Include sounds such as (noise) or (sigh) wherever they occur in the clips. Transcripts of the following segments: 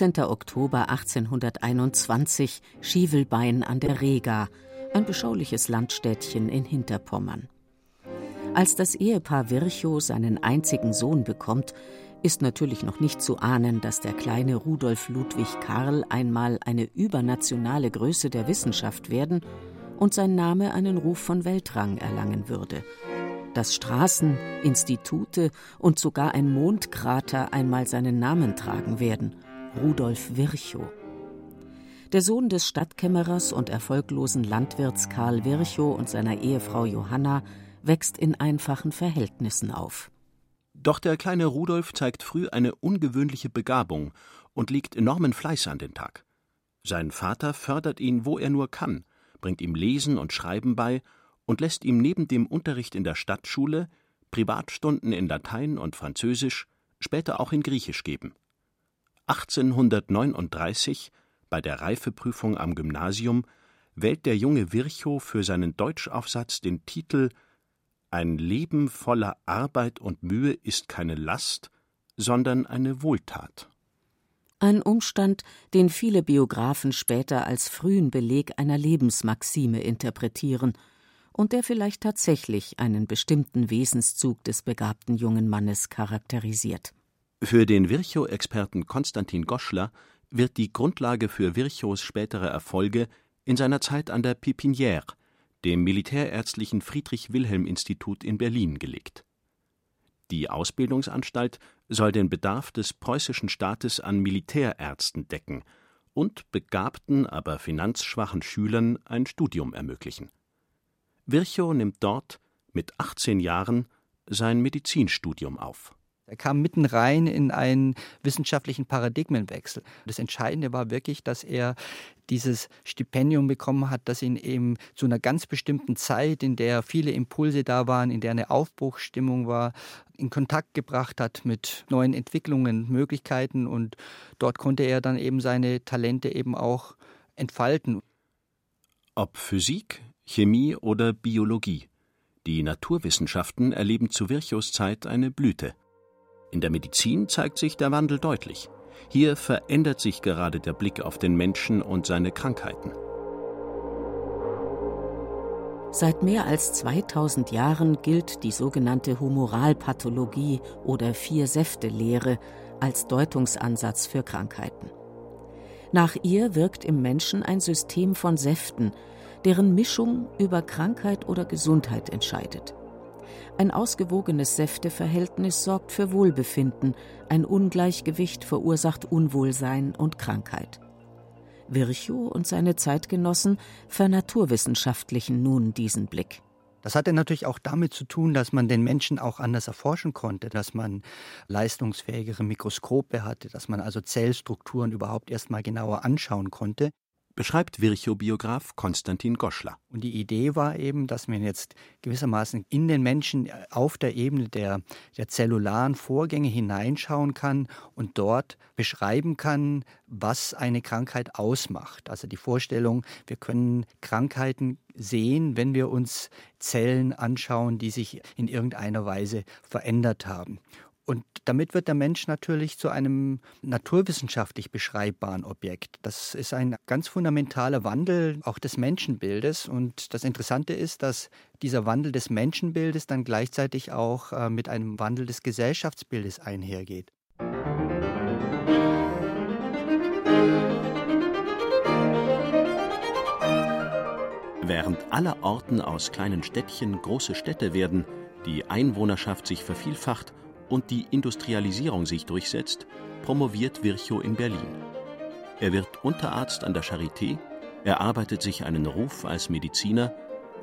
13. Oktober 1821, Schivelbein an der Rega, ein beschauliches Landstädtchen in Hinterpommern. Als das Ehepaar Virchow seinen einzigen Sohn bekommt, ist natürlich noch nicht zu ahnen, dass der kleine Rudolf Ludwig Karl einmal eine übernationale Größe der Wissenschaft werden und sein Name einen Ruf von Weltrang erlangen würde. Dass Straßen, Institute und sogar ein Mondkrater einmal seinen Namen tragen werden – Rudolf Virchow. Der Sohn des Stadtkämmerers und erfolglosen Landwirts Karl Virchow und seiner Ehefrau Johanna wächst in einfachen Verhältnissen auf. Doch der kleine Rudolf zeigt früh eine ungewöhnliche Begabung und legt enormen Fleiß an den Tag. Sein Vater fördert ihn, wo er nur kann, bringt ihm Lesen und Schreiben bei und lässt ihm neben dem Unterricht in der Stadtschule Privatstunden in Latein und Französisch, später auch in Griechisch geben. 1839, bei der Reifeprüfung am Gymnasium, wählt der junge Virchow für seinen Deutschaufsatz den Titel Ein Leben voller Arbeit und Mühe ist keine Last, sondern eine Wohltat. Ein Umstand, den viele Biografen später als frühen Beleg einer Lebensmaxime interpretieren und der vielleicht tatsächlich einen bestimmten Wesenszug des begabten jungen Mannes charakterisiert. Für den Virchow-Experten Konstantin Goschler wird die Grundlage für Virchows spätere Erfolge in seiner Zeit an der Pépinière, dem Militärärztlichen Friedrich-Wilhelm-Institut in Berlin, gelegt. Die Ausbildungsanstalt soll den Bedarf des preußischen Staates an Militärärzten decken und begabten, aber finanzschwachen Schülern ein Studium ermöglichen. Virchow nimmt dort mit 18 Jahren sein Medizinstudium auf er kam mitten rein in einen wissenschaftlichen Paradigmenwechsel. Das Entscheidende war wirklich, dass er dieses Stipendium bekommen hat, das ihn eben zu einer ganz bestimmten Zeit, in der viele Impulse da waren, in der eine Aufbruchsstimmung war, in Kontakt gebracht hat mit neuen Entwicklungen, Möglichkeiten und dort konnte er dann eben seine Talente eben auch entfalten. Ob Physik, Chemie oder Biologie. Die Naturwissenschaften erleben zu Virchows Zeit eine Blüte. In der Medizin zeigt sich der Wandel deutlich. Hier verändert sich gerade der Blick auf den Menschen und seine Krankheiten. Seit mehr als 2000 Jahren gilt die sogenannte Humoralpathologie oder Vier-Säfte-Lehre als Deutungsansatz für Krankheiten. Nach ihr wirkt im Menschen ein System von Säften, deren Mischung über Krankheit oder Gesundheit entscheidet. Ein ausgewogenes Säfteverhältnis sorgt für Wohlbefinden, ein Ungleichgewicht verursacht Unwohlsein und Krankheit. Virchow und seine Zeitgenossen vernaturwissenschaftlichen nun diesen Blick. Das hatte natürlich auch damit zu tun, dass man den Menschen auch anders erforschen konnte, dass man leistungsfähigere Mikroskope hatte, dass man also Zellstrukturen überhaupt erst mal genauer anschauen konnte beschreibt Virchow-Biograf Konstantin Goschler. Und die Idee war eben, dass man jetzt gewissermaßen in den Menschen äh, auf der Ebene der, der zellularen Vorgänge hineinschauen kann und dort beschreiben kann, was eine Krankheit ausmacht. Also die Vorstellung, wir können Krankheiten sehen, wenn wir uns Zellen anschauen, die sich in irgendeiner Weise verändert haben. Und damit wird der Mensch natürlich zu einem naturwissenschaftlich beschreibbaren Objekt. Das ist ein ganz fundamentaler Wandel auch des Menschenbildes. Und das Interessante ist, dass dieser Wandel des Menschenbildes dann gleichzeitig auch äh, mit einem Wandel des Gesellschaftsbildes einhergeht. Während aller Orten aus kleinen Städtchen große Städte werden, die Einwohnerschaft sich vervielfacht und die Industrialisierung sich durchsetzt, promoviert Virchow in Berlin. Er wird Unterarzt an der Charité, erarbeitet sich einen Ruf als Mediziner,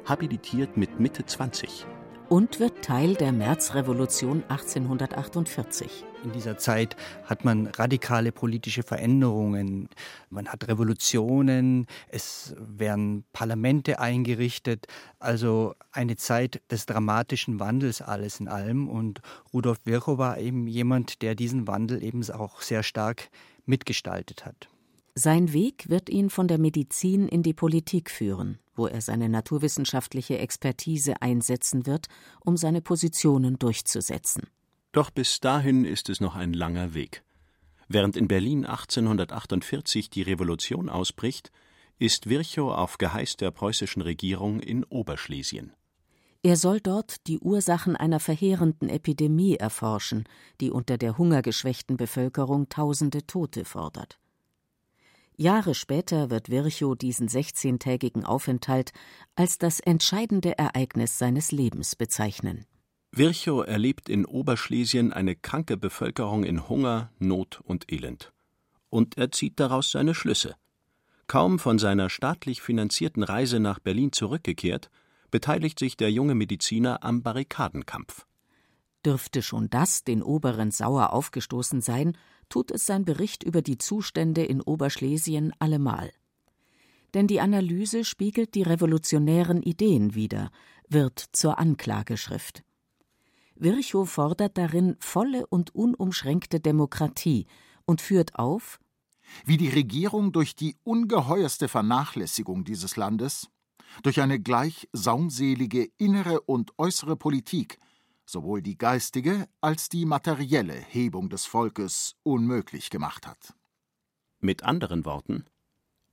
habilitiert mit Mitte 20 und wird Teil der Märzrevolution 1848. In dieser Zeit hat man radikale politische Veränderungen, man hat Revolutionen, es werden Parlamente eingerichtet, also eine Zeit des dramatischen Wandels alles in allem. Und Rudolf Virchow war eben jemand, der diesen Wandel eben auch sehr stark mitgestaltet hat. Sein Weg wird ihn von der Medizin in die Politik führen, wo er seine naturwissenschaftliche Expertise einsetzen wird, um seine Positionen durchzusetzen. Doch bis dahin ist es noch ein langer Weg. Während in Berlin 1848 die Revolution ausbricht, ist Virchow auf Geheiß der preußischen Regierung in Oberschlesien. Er soll dort die Ursachen einer verheerenden Epidemie erforschen, die unter der hungergeschwächten Bevölkerung tausende Tote fordert. Jahre später wird Virchow diesen 16-tägigen Aufenthalt als das entscheidende Ereignis seines Lebens bezeichnen. Virchow erlebt in Oberschlesien eine kranke Bevölkerung in Hunger, Not und Elend. Und er zieht daraus seine Schlüsse. Kaum von seiner staatlich finanzierten Reise nach Berlin zurückgekehrt, beteiligt sich der junge Mediziner am Barrikadenkampf. Dürfte schon das den Oberen sauer aufgestoßen sein, tut es sein Bericht über die Zustände in Oberschlesien allemal. Denn die Analyse spiegelt die revolutionären Ideen wider, wird zur Anklageschrift. Virchow fordert darin volle und unumschränkte Demokratie und führt auf, wie die Regierung durch die ungeheuerste Vernachlässigung dieses Landes, durch eine gleich saumselige innere und äußere Politik sowohl die geistige als die materielle Hebung des Volkes unmöglich gemacht hat. Mit anderen Worten,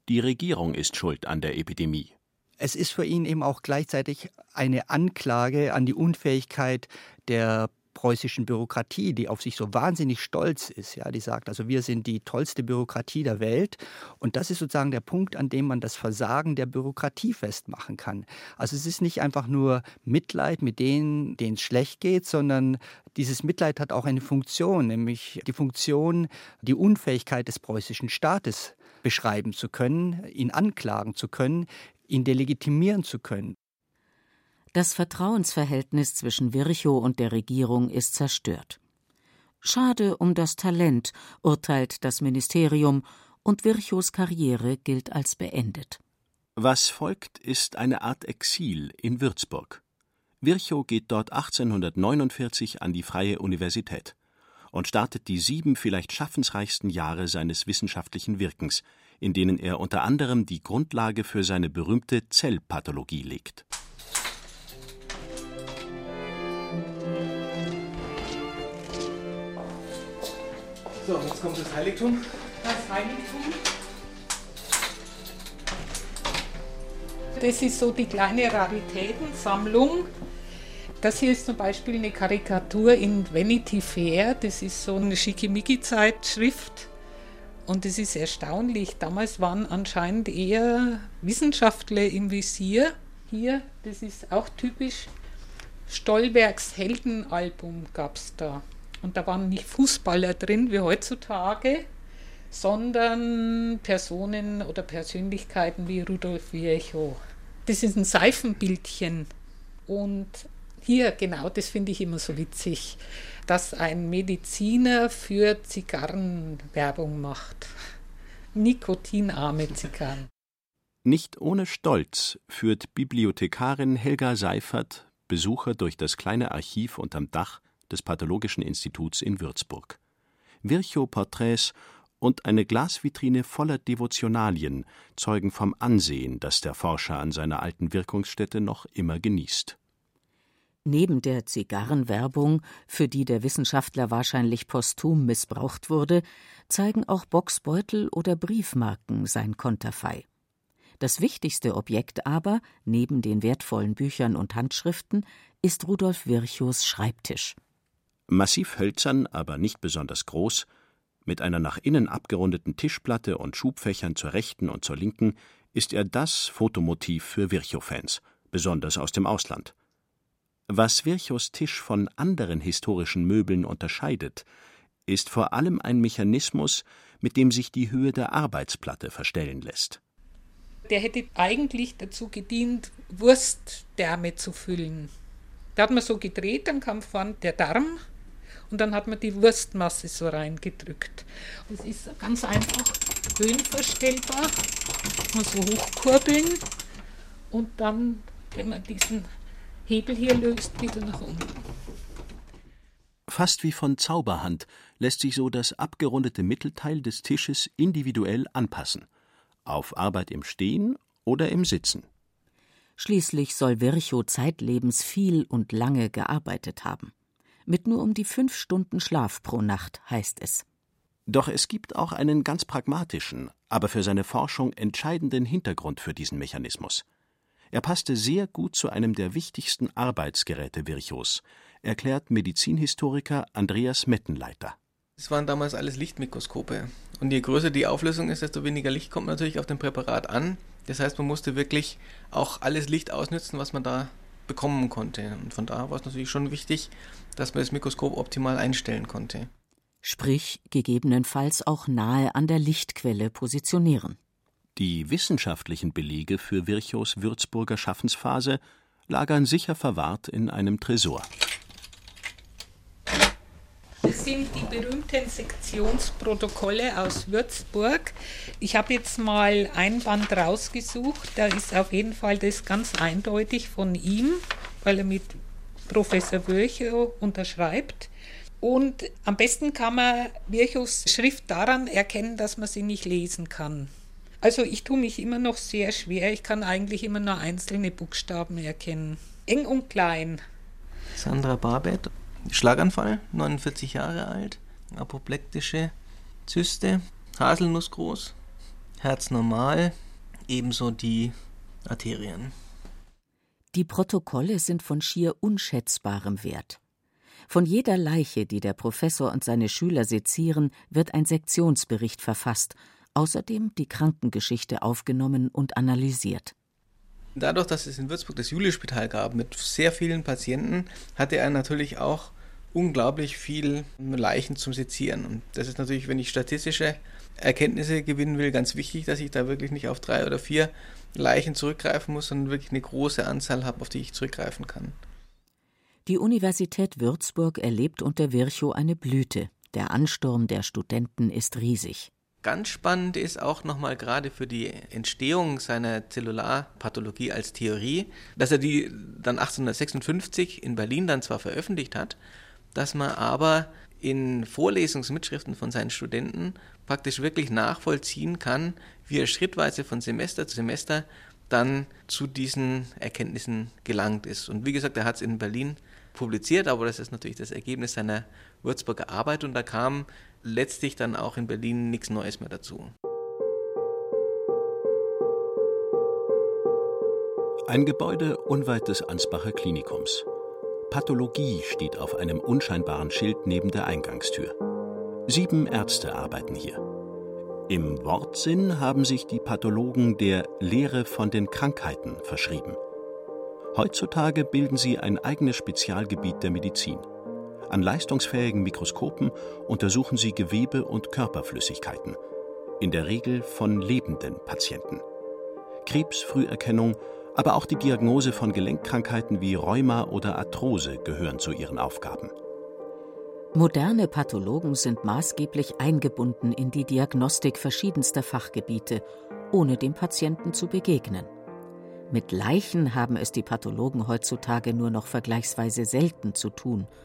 die Regierung ist schuld an der Epidemie. Es ist für ihn eben auch gleichzeitig eine Anklage an die Unfähigkeit der preußischen Bürokratie, die auf sich so wahnsinnig stolz ist. Ja, die sagt, also wir sind die tollste Bürokratie der Welt. Und das ist sozusagen der Punkt, an dem man das Versagen der Bürokratie festmachen kann. Also es ist nicht einfach nur Mitleid mit denen, denen es schlecht geht, sondern dieses Mitleid hat auch eine Funktion, nämlich die Funktion, die Unfähigkeit des preußischen Staates beschreiben zu können, ihn anklagen zu können, ihn delegitimieren zu können. Das Vertrauensverhältnis zwischen Virchow und der Regierung ist zerstört. Schade um das Talent, urteilt das Ministerium, und Virchows Karriere gilt als beendet. Was folgt, ist eine Art Exil in Würzburg. Virchow geht dort 1849 an die Freie Universität und startet die sieben vielleicht schaffensreichsten Jahre seines wissenschaftlichen Wirkens, in denen er unter anderem die Grundlage für seine berühmte Zellpathologie legt. So, jetzt kommt das Heiligtum. Das Heiligtum. Das ist so die kleine Raritätensammlung. Das hier ist zum Beispiel eine Karikatur in Vanity Fair. Das ist so eine Schickimicki-Zeitschrift. Und es ist erstaunlich. Damals waren anscheinend eher Wissenschaftler im Visier. Hier, das ist auch typisch. Stolbergs Heldenalbum gab es da. Und da waren nicht Fußballer drin wie heutzutage, sondern Personen oder Persönlichkeiten wie Rudolf Virchow. Das ist ein Seifenbildchen. Und hier, genau, das finde ich immer so witzig, dass ein Mediziner für Zigarren Werbung macht. Nikotinarme Zigarren. Nicht ohne Stolz führt Bibliothekarin Helga Seifert Besucher durch das kleine Archiv unterm Dach des Pathologischen Instituts in Würzburg. Virchow-Porträts und eine Glasvitrine voller Devotionalien zeugen vom Ansehen, das der Forscher an seiner alten Wirkungsstätte noch immer genießt. Neben der Zigarrenwerbung, für die der Wissenschaftler wahrscheinlich posthum missbraucht wurde, zeigen auch Boxbeutel oder Briefmarken sein Konterfei. Das wichtigste Objekt aber, neben den wertvollen Büchern und Handschriften, ist Rudolf Virchows Schreibtisch. Massiv hölzern, aber nicht besonders groß, mit einer nach innen abgerundeten Tischplatte und Schubfächern zur rechten und zur linken, ist er das Fotomotiv für Virchow-Fans, besonders aus dem Ausland. Was Virchows Tisch von anderen historischen Möbeln unterscheidet, ist vor allem ein Mechanismus, mit dem sich die Höhe der Arbeitsplatte verstellen lässt. Der hätte eigentlich dazu gedient, Wurstdärme zu füllen. Da hat man so gedreht, dann kam vorne der Darm und dann hat man die Wurstmasse so reingedrückt. Das ist ganz einfach höhenverstellbar. Man so hochkurbeln und dann, wenn man diesen Hebel hier löst, wieder nach unten. Fast wie von Zauberhand lässt sich so das abgerundete Mittelteil des Tisches individuell anpassen. Auf Arbeit im Stehen oder im Sitzen. Schließlich soll Virchow zeitlebens viel und lange gearbeitet haben. Mit nur um die fünf Stunden Schlaf pro Nacht, heißt es. Doch es gibt auch einen ganz pragmatischen, aber für seine Forschung entscheidenden Hintergrund für diesen Mechanismus. Er passte sehr gut zu einem der wichtigsten Arbeitsgeräte Virchows, erklärt Medizinhistoriker Andreas Mettenleiter. Es waren damals alles Lichtmikroskope. Und je größer die Auflösung ist, desto weniger Licht kommt natürlich auf dem Präparat an. Das heißt, man musste wirklich auch alles Licht ausnützen, was man da bekommen konnte. Und von da war es natürlich schon wichtig, dass man das Mikroskop optimal einstellen konnte. Sprich, gegebenenfalls auch nahe an der Lichtquelle positionieren. Die wissenschaftlichen Belege für Virchows Würzburger Schaffensphase lagern sicher verwahrt in einem Tresor. Das sind die berühmten Sektionsprotokolle aus Würzburg. Ich habe jetzt mal ein Band rausgesucht. Da ist auf jeden Fall das ganz eindeutig von ihm, weil er mit Professor Virchow unterschreibt. Und am besten kann man Virchows Schrift daran erkennen, dass man sie nicht lesen kann. Also ich tue mich immer noch sehr schwer. Ich kann eigentlich immer nur einzelne Buchstaben erkennen. Eng und klein. Sandra Barbet, Schlaganfall, 49 Jahre alt, apoplektische Zyste, Haselnuss groß, Herz normal, ebenso die Arterien. Die Protokolle sind von schier unschätzbarem Wert. Von jeder Leiche, die der Professor und seine Schüler sezieren, wird ein Sektionsbericht verfasst außerdem die Krankengeschichte aufgenommen und analysiert. Dadurch, dass es in Würzburg das Julius-Spital gab mit sehr vielen Patienten, hatte er natürlich auch unglaublich viel Leichen zum Sezieren. Und das ist natürlich, wenn ich statistische Erkenntnisse gewinnen will, ganz wichtig, dass ich da wirklich nicht auf drei oder vier Leichen zurückgreifen muss, sondern wirklich eine große Anzahl habe, auf die ich zurückgreifen kann. Die Universität Würzburg erlebt unter Virchow eine Blüte. Der Ansturm der Studenten ist riesig. Ganz spannend ist auch nochmal gerade für die Entstehung seiner Zellularpathologie als Theorie, dass er die dann 1856 in Berlin dann zwar veröffentlicht hat, dass man aber in Vorlesungsmitschriften von seinen Studenten praktisch wirklich nachvollziehen kann, wie er schrittweise von Semester zu Semester dann zu diesen Erkenntnissen gelangt ist. Und wie gesagt, er hat es in Berlin publiziert, aber das ist natürlich das Ergebnis seiner Würzburger Arbeit und da kam letztlich dann auch in Berlin nichts Neues mehr dazu. Ein Gebäude unweit des Ansbacher Klinikums. Pathologie steht auf einem unscheinbaren Schild neben der Eingangstür. Sieben Ärzte arbeiten hier. Im Wortsinn haben sich die Pathologen der Lehre von den Krankheiten verschrieben. Heutzutage bilden sie ein eigenes Spezialgebiet der Medizin. An leistungsfähigen Mikroskopen untersuchen sie Gewebe und Körperflüssigkeiten, in der Regel von lebenden Patienten. Krebsfrüherkennung, aber auch die Diagnose von Gelenkkrankheiten wie Rheuma oder Arthrose gehören zu ihren Aufgaben. Moderne Pathologen sind maßgeblich eingebunden in die Diagnostik verschiedenster Fachgebiete, ohne dem Patienten zu begegnen. Mit Leichen haben es die Pathologen heutzutage nur noch vergleichsweise selten zu tun –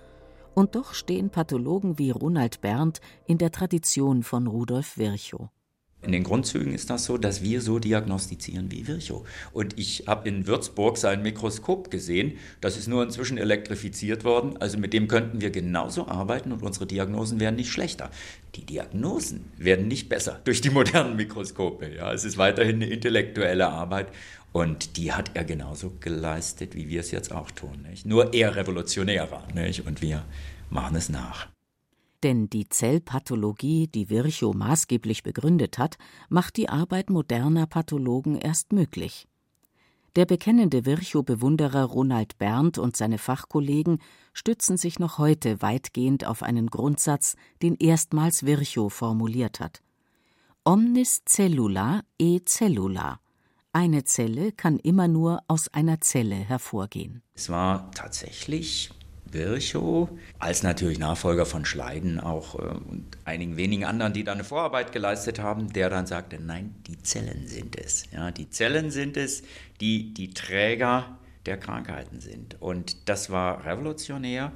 und doch stehen Pathologen wie Ronald Berndt in der Tradition von Rudolf Virchow. In den Grundzügen ist das so, dass wir so diagnostizieren wie Virchow. Und ich habe in Würzburg sein Mikroskop gesehen. Das ist nur inzwischen elektrifiziert worden. Also mit dem könnten wir genauso arbeiten und unsere Diagnosen wären nicht schlechter. Die Diagnosen werden nicht besser durch die modernen Mikroskope. Ja, es ist weiterhin eine intellektuelle Arbeit. Und die hat er genauso geleistet, wie wir es jetzt auch tun. Nicht? Nur eher revolutionärer. Nicht? Und wir machen es nach. Denn die Zellpathologie, die Virchow maßgeblich begründet hat, macht die Arbeit moderner Pathologen erst möglich. Der bekennende Virchow-Bewunderer Ronald Berndt und seine Fachkollegen stützen sich noch heute weitgehend auf einen Grundsatz, den erstmals Virchow formuliert hat. Omnis cellula e cellula. Eine Zelle kann immer nur aus einer Zelle hervorgehen. Es war tatsächlich Virchow, als natürlich Nachfolger von Schleiden auch äh, und einigen wenigen anderen, die da eine Vorarbeit geleistet haben, der dann sagte, nein, die Zellen sind es. Ja, die Zellen sind es, die die Träger der Krankheiten sind. Und das war revolutionär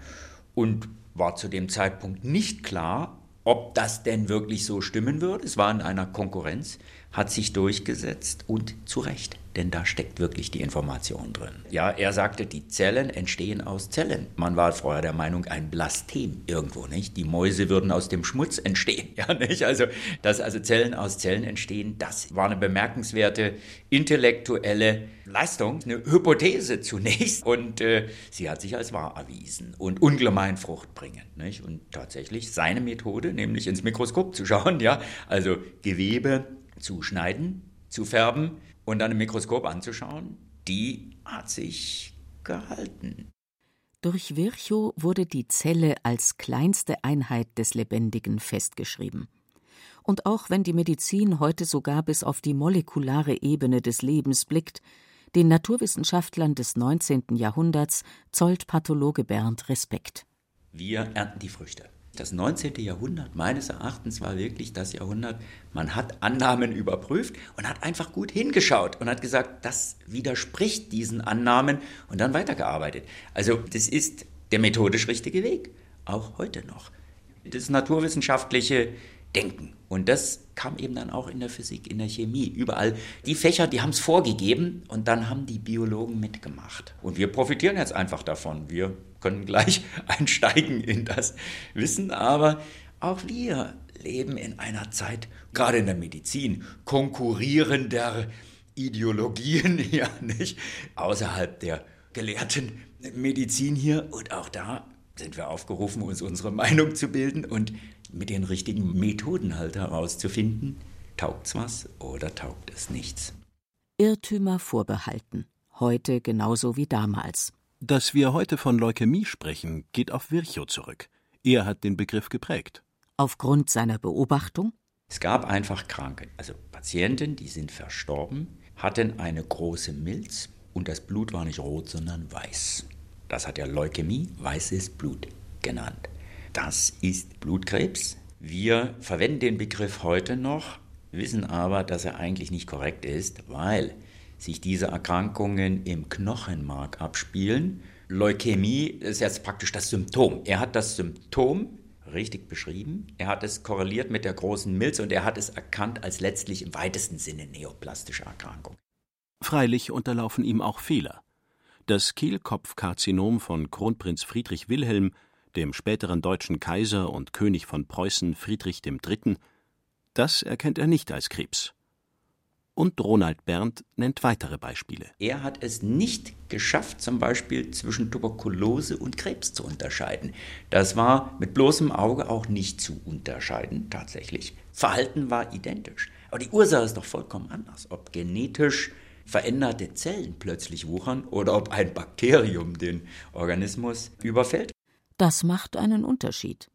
und war zu dem Zeitpunkt nicht klar, ob das denn wirklich so stimmen würde. Es war in einer Konkurrenz, hat sich durchgesetzt und zu Recht denn da steckt wirklich die Information drin. Ja, er sagte, die Zellen entstehen aus Zellen. Man war vorher der Meinung, ein Blastem irgendwo, nicht? Die Mäuse würden aus dem Schmutz entstehen, (laughs) ja, nicht? Also, dass also Zellen aus Zellen entstehen, das war eine bemerkenswerte intellektuelle Leistung, eine Hypothese zunächst und äh, sie hat sich als wahr erwiesen und ungemein fruchtbringend, nicht? Und tatsächlich seine Methode, nämlich ins Mikroskop zu schauen, ja, also Gewebe zu schneiden, zu färben, und dann im Mikroskop anzuschauen, die hat sich gehalten. Durch Virchow wurde die Zelle als kleinste Einheit des Lebendigen festgeschrieben. Und auch wenn die Medizin heute sogar bis auf die molekulare Ebene des Lebens blickt, den Naturwissenschaftlern des 19. Jahrhunderts zollt Pathologe Bernd Respekt. Wir ernten die Früchte. Das 19. Jahrhundert meines Erachtens war wirklich das Jahrhundert, man hat Annahmen überprüft und hat einfach gut hingeschaut und hat gesagt, das widerspricht diesen Annahmen und dann weitergearbeitet. Also das ist der methodisch richtige Weg, auch heute noch. Das naturwissenschaftliche Denken. Und das kam eben dann auch in der Physik, in der Chemie, überall. Die Fächer, die haben es vorgegeben und dann haben die Biologen mitgemacht. Und wir profitieren jetzt einfach davon. Wir können gleich (laughs) einsteigen in das Wissen, aber auch wir leben in einer Zeit, gerade in der Medizin, konkurrierender Ideologien, (laughs) ja nicht, außerhalb der gelehrten Medizin hier. Und auch da sind wir aufgerufen, uns unsere Meinung zu bilden und mit den richtigen Methoden halt herauszufinden, taugt's was oder taugt es nichts. Irrtümer vorbehalten, heute genauso wie damals. Dass wir heute von Leukämie sprechen, geht auf Virchow zurück. Er hat den Begriff geprägt. Aufgrund seiner Beobachtung? Es gab einfach Kranke, also Patienten, die sind verstorben, hatten eine große Milz und das Blut war nicht rot, sondern weiß. Das hat er Leukämie, weißes Blut genannt. Das ist Blutkrebs. Wir verwenden den Begriff heute noch, wissen aber, dass er eigentlich nicht korrekt ist, weil sich diese Erkrankungen im Knochenmark abspielen. Leukämie ist jetzt praktisch das Symptom. Er hat das Symptom richtig beschrieben. Er hat es korreliert mit der großen Milz und er hat es erkannt als letztlich im weitesten Sinne neoplastische Erkrankung. Freilich unterlaufen ihm auch Fehler. Das Kehlkopfkarzinom von Kronprinz Friedrich Wilhelm, dem späteren deutschen Kaiser und König von Preußen Friedrich III., das erkennt er nicht als Krebs. Und Ronald Berndt nennt weitere Beispiele. Er hat es nicht geschafft, zum Beispiel zwischen Tuberkulose und Krebs zu unterscheiden. Das war mit bloßem Auge auch nicht zu unterscheiden, tatsächlich. Verhalten war identisch. Aber die Ursache ist doch vollkommen anders. Ob genetisch veränderte Zellen plötzlich wuchern oder ob ein Bakterium den Organismus überfällt. Das macht einen Unterschied.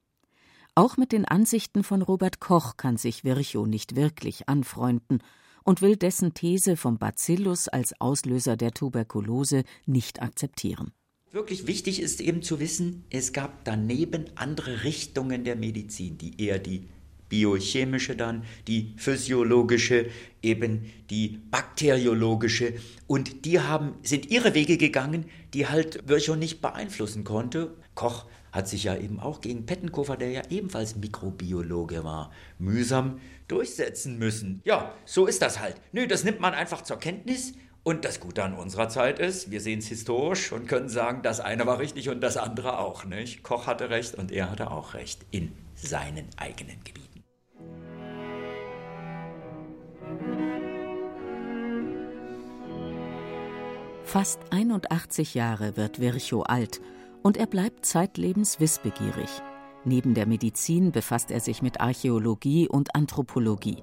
Auch mit den Ansichten von Robert Koch kann sich Virchow nicht wirklich anfreunden und will dessen These vom Bacillus als Auslöser der Tuberkulose nicht akzeptieren. Wirklich wichtig ist eben zu wissen, es gab daneben andere Richtungen der Medizin, die eher die biochemische dann, die physiologische, eben die bakteriologische. Und die haben, sind ihre Wege gegangen, die halt Virchow nicht beeinflussen konnte. Koch hat sich ja eben auch gegen Pettenkofer, der ja ebenfalls Mikrobiologe war, mühsam durchsetzen müssen. Ja, so ist das halt. Nö, das nimmt man einfach zur Kenntnis. Und das Gute an unserer Zeit ist, wir sehen es historisch und können sagen, das eine war richtig und das andere auch. Nicht? Koch hatte recht und er hatte auch recht in seinen eigenen Gebieten. Fast 81 Jahre wird Virchow alt und er bleibt zeitlebens wissbegierig. Neben der Medizin befasst er sich mit Archäologie und Anthropologie,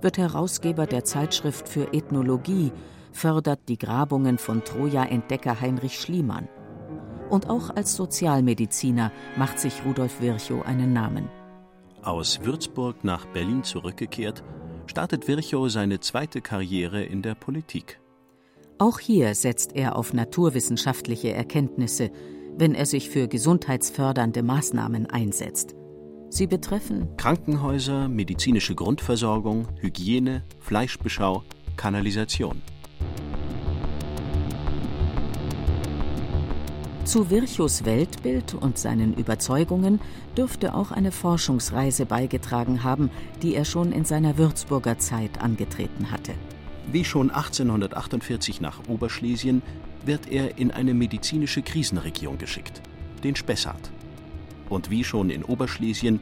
wird Herausgeber der Zeitschrift für Ethnologie, fördert die Grabungen von Troja-Entdecker Heinrich Schliemann. Und auch als Sozialmediziner macht sich Rudolf Virchow einen Namen. Aus Würzburg nach Berlin zurückgekehrt, startet Virchow seine zweite Karriere in der Politik. Auch hier setzt er auf naturwissenschaftliche Erkenntnisse, wenn er sich für gesundheitsfördernde Maßnahmen einsetzt. Sie betreffen Krankenhäuser, medizinische Grundversorgung, Hygiene, Fleischbeschau, Kanalisation. Zu Virchows Weltbild und seinen Überzeugungen dürfte auch eine Forschungsreise beigetragen haben, die er schon in seiner Würzburger Zeit angetreten hatte. Wie schon 1848 nach Oberschlesien wird er in eine medizinische Krisenregion geschickt, den Spessart. Und wie schon in Oberschlesien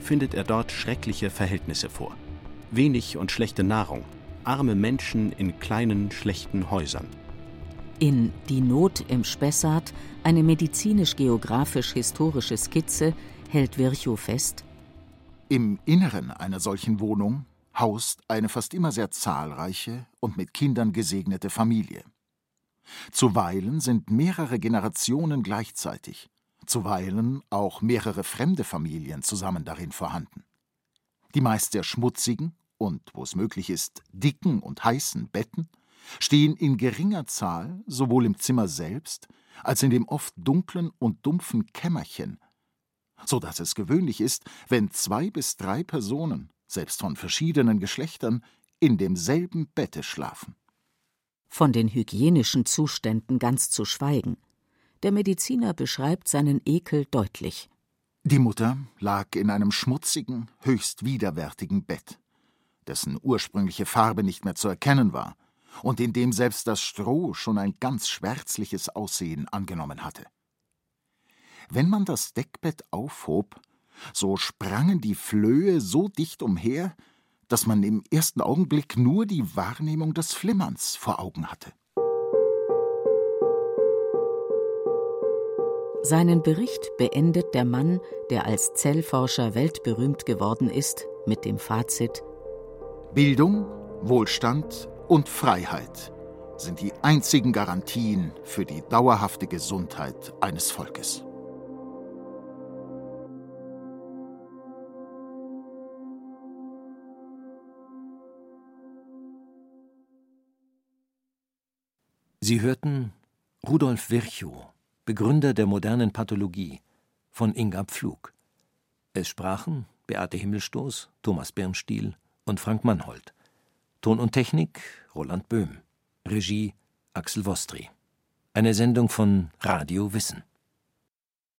findet er dort schreckliche Verhältnisse vor. Wenig und schlechte Nahrung, arme Menschen in kleinen, schlechten Häusern. In Die Not im Spessart, eine medizinisch-geografisch-historische Skizze, hält Virchow fest: Im Inneren einer solchen Wohnung haust eine fast immer sehr zahlreiche und mit Kindern gesegnete Familie. Zuweilen sind mehrere Generationen gleichzeitig, zuweilen auch mehrere fremde Familien zusammen darin vorhanden. Die meist sehr schmutzigen und, wo es möglich ist, dicken und heißen Betten stehen in geringer Zahl sowohl im Zimmer selbst als in dem oft dunklen und dumpfen Kämmerchen, so dass es gewöhnlich ist, wenn zwei bis drei Personen, selbst von verschiedenen Geschlechtern, in demselben Bette schlafen. Von den hygienischen Zuständen ganz zu schweigen. Der Mediziner beschreibt seinen Ekel deutlich. Die Mutter lag in einem schmutzigen, höchst widerwärtigen Bett, dessen ursprüngliche Farbe nicht mehr zu erkennen war, und in dem selbst das Stroh schon ein ganz schwärzliches Aussehen angenommen hatte. Wenn man das Deckbett aufhob, so sprangen die Flöhe so dicht umher, dass man im ersten Augenblick nur die Wahrnehmung des Flimmerns vor Augen hatte. Seinen Bericht beendet der Mann, der als Zellforscher weltberühmt geworden ist, mit dem Fazit Bildung, Wohlstand und Freiheit sind die einzigen Garantien für die dauerhafte Gesundheit eines Volkes. Sie hörten Rudolf Virchow, Begründer der modernen Pathologie, von Inga Pflug. Es sprachen Beate Himmelstoß, Thomas Birnstiel und Frank Mannhold. Ton und Technik Roland Böhm. Regie Axel Wostri. Eine Sendung von Radio Wissen.